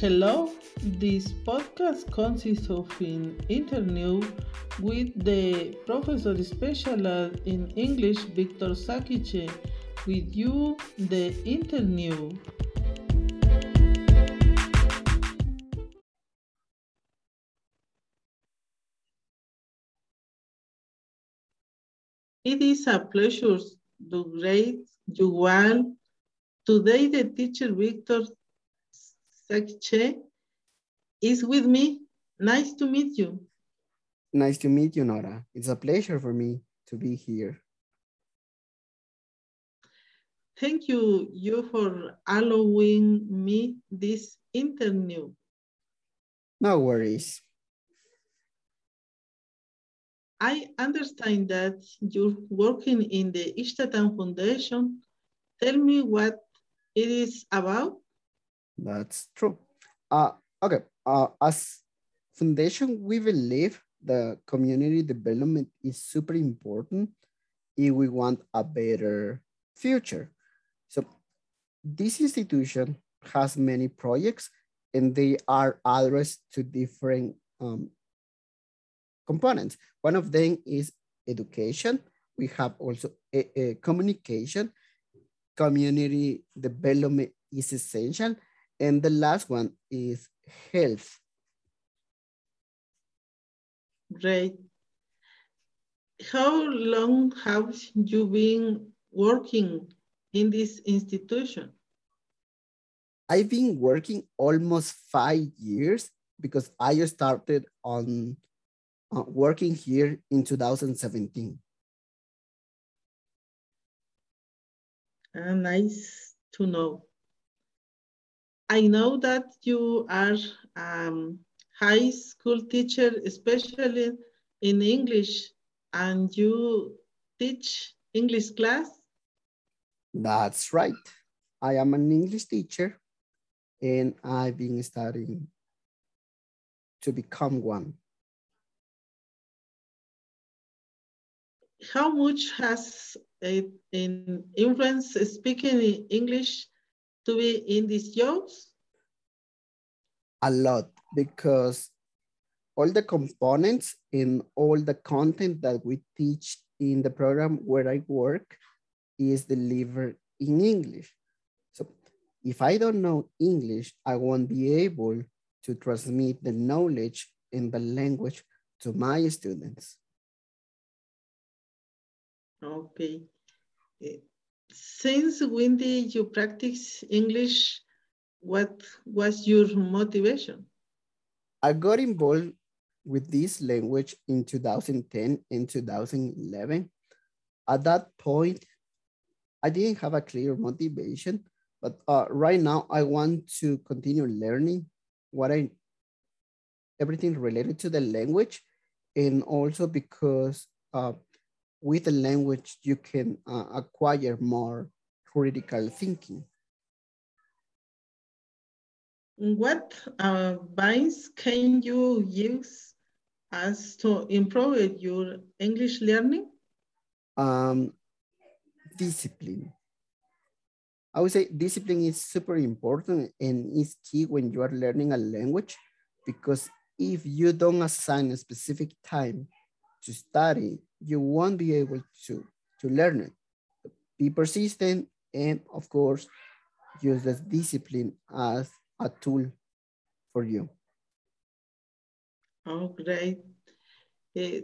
Hello, this podcast consists of an interview with the professor special in English, Victor Sakiche. With you, the interview. It is a pleasure to greet you all. Today, the teacher Victor Sakiche is with me. Nice to meet you. Nice to meet you, Nora. It's a pleasure for me to be here. Thank you, you for allowing me this interview. No worries. I understand that you're working in the Ishtatan Foundation. Tell me what it is about. That's true. Uh, okay, uh, as foundation, we believe the community development is super important if we want a better future. So this institution has many projects and they are addressed to different um, components. One of them is education. We have also a, a communication. Community development is essential. And the last one is health. Great. How long have you been working in this institution? I've been working almost five years because I started on uh, working here in 2017. Uh, nice to know. I know that you are um, high school teacher, especially in English, and you teach English class? That's right. I am an English teacher and I've been studying to become one. how much has it in influence speaking English to be in these jobs? A lot because all the components and all the content that we teach in the program where I work is delivered in English. So if I don't know English, I won't be able to transmit the knowledge in the language to my students. Okay. Eh, Since when did you practice English? What was your motivation? I got involved with this language in 2010 and 2011. At that point, I didn't have a clear motivation, but uh, right now I want to continue learning what I, everything related to the language and also because uh, with the language, you can uh, acquire more critical thinking. What advice can you use as to improve your English learning? Um, discipline. I would say discipline is super important and is key when you are learning a language because if you don't assign a specific time to study, you won't be able to, to learn it. Be persistent and of course, use this discipline as a tool for you. Oh, great. Uh,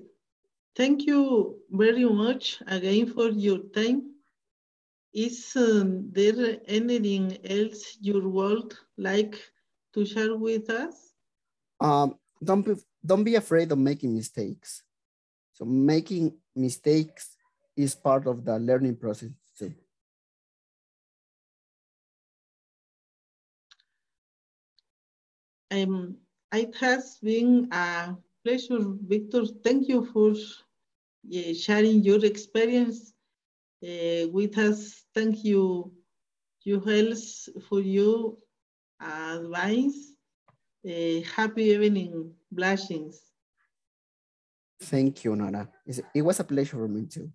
thank you very much again for your time. Is um, there anything else you would like to share with us? Um, don't, be, don't be afraid of making mistakes. So making mistakes is part of the learning process too. Um, it has been a pleasure, Victor. Thank you for uh, sharing your experience uh, with us. Thank you, you health for your advice. Uh, happy evening, blessings. Thank you, Nora. It was a pleasure for me too.